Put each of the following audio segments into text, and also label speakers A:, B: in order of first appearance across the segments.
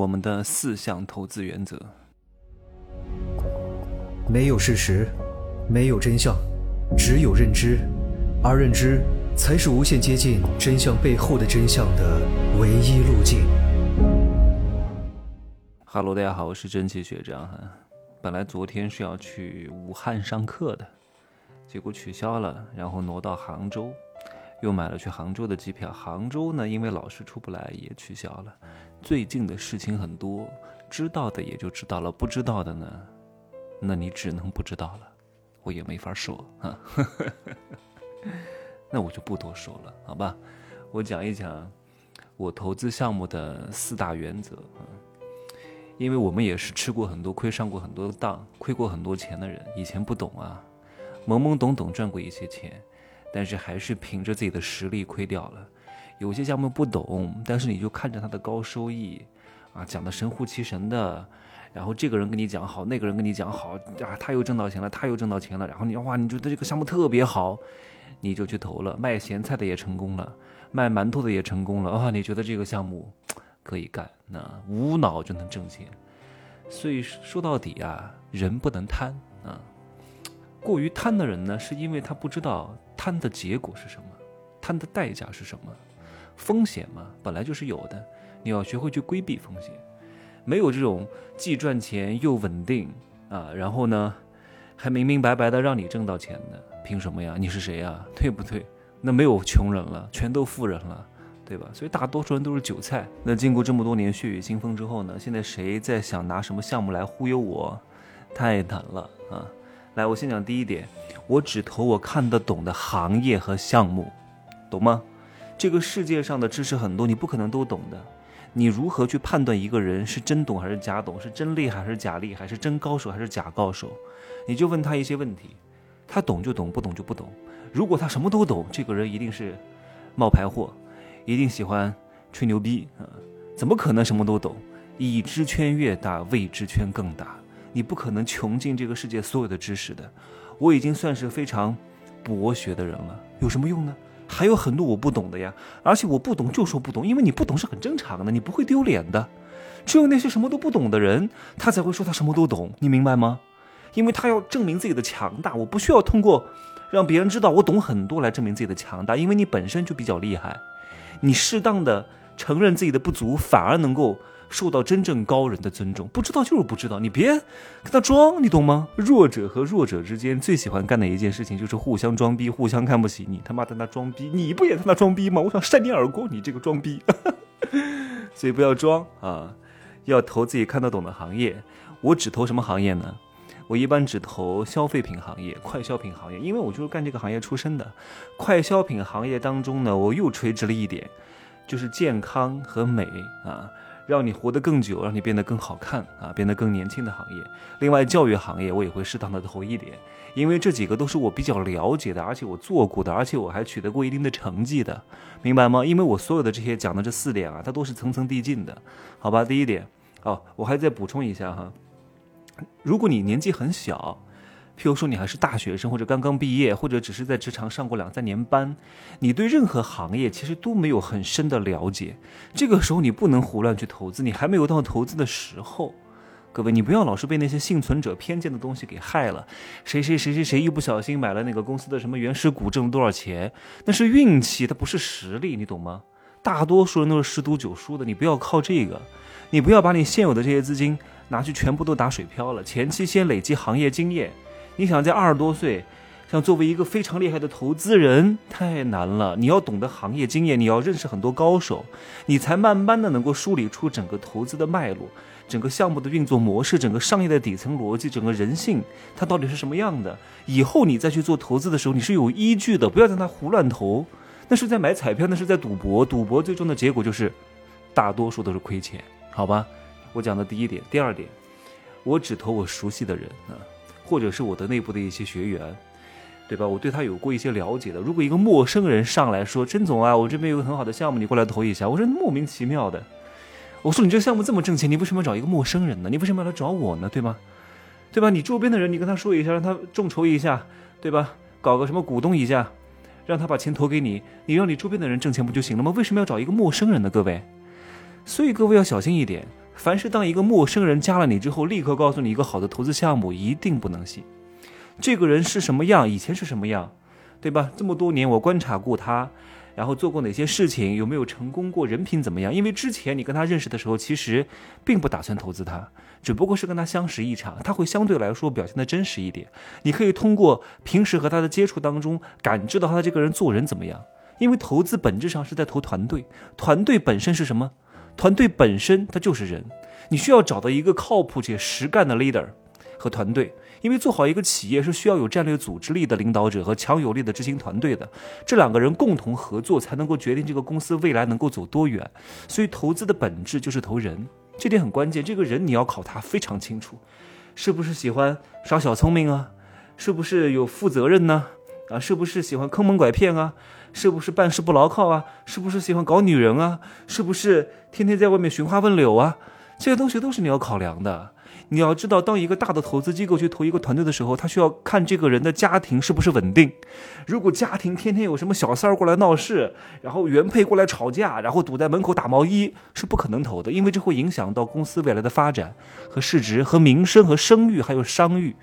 A: 我们的四项投资原则：
B: 没有事实，没有真相，只有认知，而认知才是无限接近真相背后的真相的唯一路径。
A: 哈喽，大家好，我是蒸汽学长哈。本来昨天是要去武汉上课的，结果取消了，然后挪到杭州，又买了去杭州的机票。杭州呢，因为老师出不来，也取消了。最近的事情很多，知道的也就知道了，不知道的呢，那你只能不知道了，我也没法说啊。那我就不多说了，好吧？我讲一讲我投资项目的四大原则啊。因为我们也是吃过很多亏、上过很多当、亏过很多钱的人，以前不懂啊，懵懵懂懂赚过一些钱，但是还是凭着自己的实力亏掉了。有些项目不懂，但是你就看着他的高收益，啊，讲的神乎其神的，然后这个人跟你讲好，那个人跟你讲好，啊，他又挣到钱了，他又挣到钱了，然后你哇，你觉得这个项目特别好，你就去投了，卖咸菜的也成功了，卖馒头的也成功了，啊，你觉得这个项目可以干，那无脑就能挣钱，所以说到底啊，人不能贪啊，过于贪的人呢，是因为他不知道贪的结果是什么，贪的代价是什么。风险嘛，本来就是有的，你要学会去规避风险。没有这种既赚钱又稳定啊，然后呢，还明明白白的让你挣到钱的，凭什么呀？你是谁呀？对不对？那没有穷人了，全都富人了，对吧？所以大多数人都是韭菜。那经过这么多年血雨腥风之后呢，现在谁在想拿什么项目来忽悠我？太难了啊！来，我先讲第一点，我只投我看得懂的行业和项目，懂吗？这个世界上的知识很多，你不可能都懂的。你如何去判断一个人是真懂还是假懂，是真厉害还是假厉害，是真高手还是假高手？你就问他一些问题，他懂就懂，不懂就不懂。如果他什么都懂，这个人一定是冒牌货，一定喜欢吹牛逼啊！怎么可能什么都懂？已知圈越大，未知圈更大。你不可能穷尽这个世界所有的知识的。我已经算是非常博学的人了，有什么用呢？还有很多我不懂的呀，而且我不懂就说不懂，因为你不懂是很正常的，你不会丢脸的。只有那些什么都不懂的人，他才会说他什么都懂，你明白吗？因为他要证明自己的强大，我不需要通过让别人知道我懂很多来证明自己的强大，因为你本身就比较厉害，你适当的承认自己的不足，反而能够。受到真正高人的尊重，不知道就是不知道，你别跟他装，你懂吗？弱者和弱者之间最喜欢干的一件事情就是互相装逼，互相看不起你。他妈在，那装逼，你不也在那装逼吗？我想扇你耳光，你这个装逼。所以不要装啊，要投自己看得懂的行业。我只投什么行业呢？我一般只投消费品行业、快消品行业，因为我就是干这个行业出身的。快消品行业当中呢，我又垂直了一点，就是健康和美啊。让你活得更久，让你变得更好看啊，变得更年轻的行业。另外，教育行业我也会适当的投一点，因为这几个都是我比较了解的，而且我做过的，而且我还取得过一定的成绩的，明白吗？因为我所有的这些讲的这四点啊，它都是层层递进的，好吧？第一点，哦，我还再补充一下哈，如果你年纪很小。譬如说，你还是大学生，或者刚刚毕业，或者只是在职场上过两三年班，你对任何行业其实都没有很深的了解。这个时候，你不能胡乱去投资，你还没有到投资的时候。各位，你不要老是被那些幸存者偏见的东西给害了。谁谁谁谁谁一不小心买了那个公司的什么原始股，挣了多少钱？那是运气，它不是实力，你懂吗？大多数人都是十赌九输的，你不要靠这个。你不要把你现有的这些资金拿去全部都打水漂了。前期先累积行业经验。你想在二十多岁，想作为一个非常厉害的投资人，太难了。你要懂得行业经验，你要认识很多高手，你才慢慢的能够梳理出整个投资的脉络，整个项目的运作模式，整个商业的底层逻辑，整个人性它到底是什么样的。以后你再去做投资的时候，你是有依据的，不要在那胡乱投，那是在买彩票，那是在赌博，赌博最终的结果就是大多数都是亏钱，好吧？我讲的第一点，第二点，我只投我熟悉的人啊。或者是我的内部的一些学员，对吧？我对他有过一些了解的。如果一个陌生人上来说：“甄总啊，我这边有个很好的项目，你过来投一下。”我说莫名其妙的。我说你这个项目这么挣钱，你为什么要找一个陌生人呢？你为什么要来找我呢？对吗？对吧？你周边的人，你跟他说一下，让他众筹一下，对吧？搞个什么股东一下，让他把钱投给你，你让你周边的人挣钱不就行了吗？为什么要找一个陌生人呢？各位，所以各位要小心一点。凡是当一个陌生人加了你之后，立刻告诉你一个好的投资项目，一定不能信。这个人是什么样，以前是什么样，对吧？这么多年我观察过他。然后做过哪些事情，有没有成功过，人品怎么样？因为之前你跟他认识的时候，其实并不打算投资他，只不过是跟他相识一场，他会相对来说表现的真实一点。你可以通过平时和他的接触当中，感知到他这个人做人怎么样。因为投资本质上是在投团队，团队本身是什么？团队本身它就是人，你需要找到一个靠谱且实干的 leader 和团队。因为做好一个企业是需要有战略组织力的领导者和强有力的执行团队的，这两个人共同合作才能够决定这个公司未来能够走多远。所以投资的本质就是投人，这点很关键。这个人你要考他非常清楚，是不是喜欢耍小聪明啊？是不是有负责任呢？啊，是不是喜欢坑蒙拐骗啊？是不是办事不牢靠啊？是不是喜欢搞女人啊？是不是天天在外面寻花问柳啊？这些东西都是你要考量的。你要知道，当一个大的投资机构去投一个团队的时候，他需要看这个人的家庭是不是稳定。如果家庭天天有什么小三儿过来闹事，然后原配过来吵架，然后堵在门口打毛衣，是不可能投的，因为这会影响到公司未来的发展和市值、和名声、和声誉，还有商誉，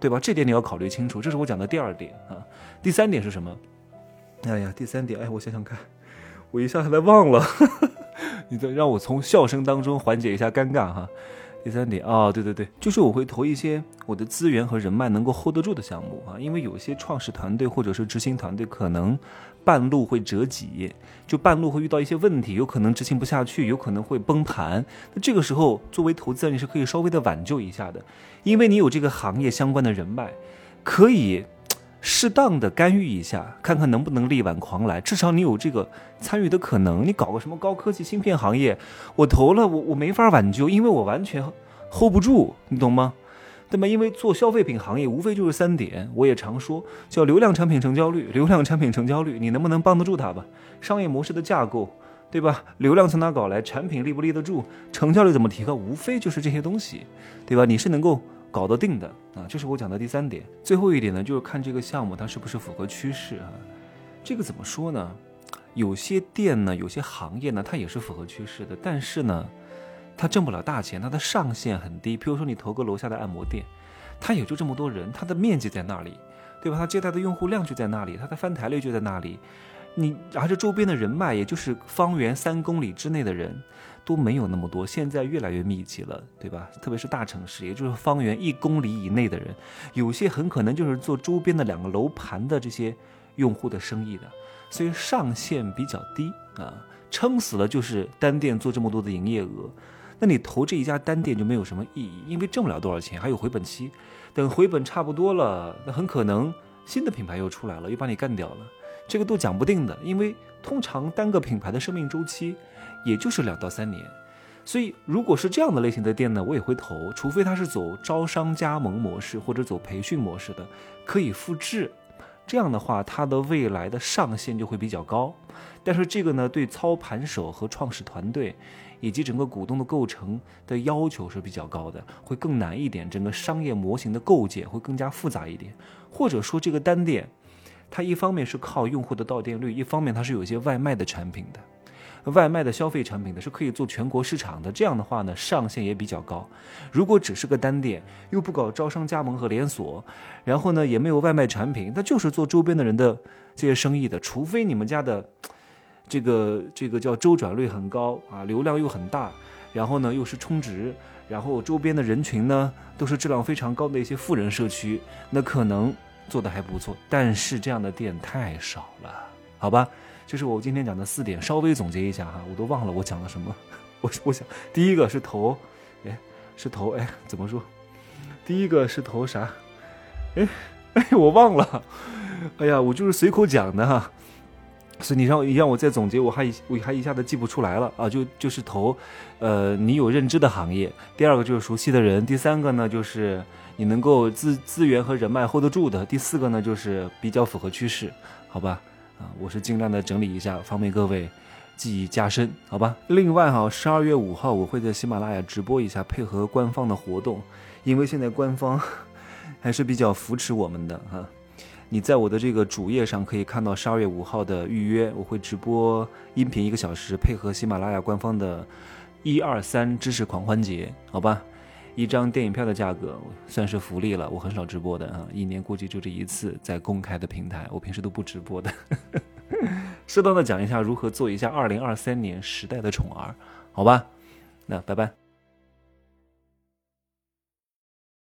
A: 对吧？这点你要考虑清楚。这是我讲的第二点啊。第三点是什么？哎呀，第三点，哎，我想想看，我一下子忘了，你再让我从笑声当中缓解一下尴尬哈。第三点啊，对对对，就是我会投一些我的资源和人脉能够 hold 得住的项目啊，因为有些创始团队或者是执行团队可能半路会折戟，就半路会遇到一些问题，有可能执行不下去，有可能会崩盘。那这个时候，作为投资人，你是可以稍微的挽救一下的，因为你有这个行业相关的人脉，可以。适当的干预一下，看看能不能力挽狂澜。至少你有这个参与的可能。你搞个什么高科技芯片行业，我投了，我我没法挽救，因为我完全 hold 不住，你懂吗？对吧？因为做消费品行业，无非就是三点，我也常说，叫流量产品成交率，流量产品成交率，你能不能帮得住它吧？商业模式的架构，对吧？流量从哪搞来？产品立不立得住？成交率怎么提高？无非就是这些东西，对吧？你是能够。搞得定的啊，这是我讲的第三点。最后一点呢，就是看这个项目它是不是符合趋势啊。这个怎么说呢？有些店呢，有些行业呢，它也是符合趋势的，但是呢，它挣不了大钱，它的上限很低。比如说你投个楼下的按摩店，它也就这么多人，它的面积在那里，对吧？它接待的用户量就在那里，它的翻台率就在那里。你而且周边的人脉，也就是方圆三公里之内的人。都没有那么多，现在越来越密集了，对吧？特别是大城市，也就是方圆一公里以内的人，有些很可能就是做周边的两个楼盘的这些用户的生意的，所以上限比较低啊，撑死了就是单店做这么多的营业额，那你投这一家单店就没有什么意义，因为挣不了多少钱，还有回本期，等回本差不多了，那很可能新的品牌又出来了，又把你干掉了，这个都讲不定的，因为通常单个品牌的生命周期。也就是两到三年，所以如果是这样的类型的店呢，我也会投，除非它是走招商加盟模式或者走培训模式的，可以复制，这样的话它的未来的上限就会比较高。但是这个呢，对操盘手和创始团队以及整个股东的构成的要求是比较高的，会更难一点，整个商业模型的构建会更加复杂一点。或者说这个单店，它一方面是靠用户的到店率，一方面它是有一些外卖的产品的。外卖的消费产品呢是可以做全国市场的，这样的话呢上限也比较高。如果只是个单店，又不搞招商加盟和连锁，然后呢也没有外卖产品，那就是做周边的人的这些生意的。除非你们家的这个这个叫周转率很高啊，流量又很大，然后呢又是充值，然后周边的人群呢都是质量非常高的一些富人社区，那可能做的还不错。但是这样的店太少了，好吧？这是我今天讲的四点，稍微总结一下哈，我都忘了我讲了什么。我我想第一个是投，哎，是投哎，怎么说？第一个是投啥？哎哎，我忘了。哎呀，我就是随口讲的哈。所以你让你让我再总结，我还我还一下子记不出来了啊。就就是投，呃，你有认知的行业。第二个就是熟悉的人。第三个呢，就是你能够资资源和人脉 hold 得住的。第四个呢，就是比较符合趋势，好吧？啊，我是尽量的整理一下，方便各位记忆加深，好吧？另外哈，十二月五号我会在喜马拉雅直播一下，配合官方的活动，因为现在官方 还是比较扶持我们的哈。你在我的这个主页上可以看到十二月五号的预约，我会直播音频一个小时，配合喜马拉雅官方的一二三知识狂欢节，好吧？一张电影票的价格算是福利了，我很少直播的啊，一年估计就这一次在公开的平台，我平时都不直播的。适当的讲一下如何做一下二零二三年时代的宠儿，好吧？那拜拜。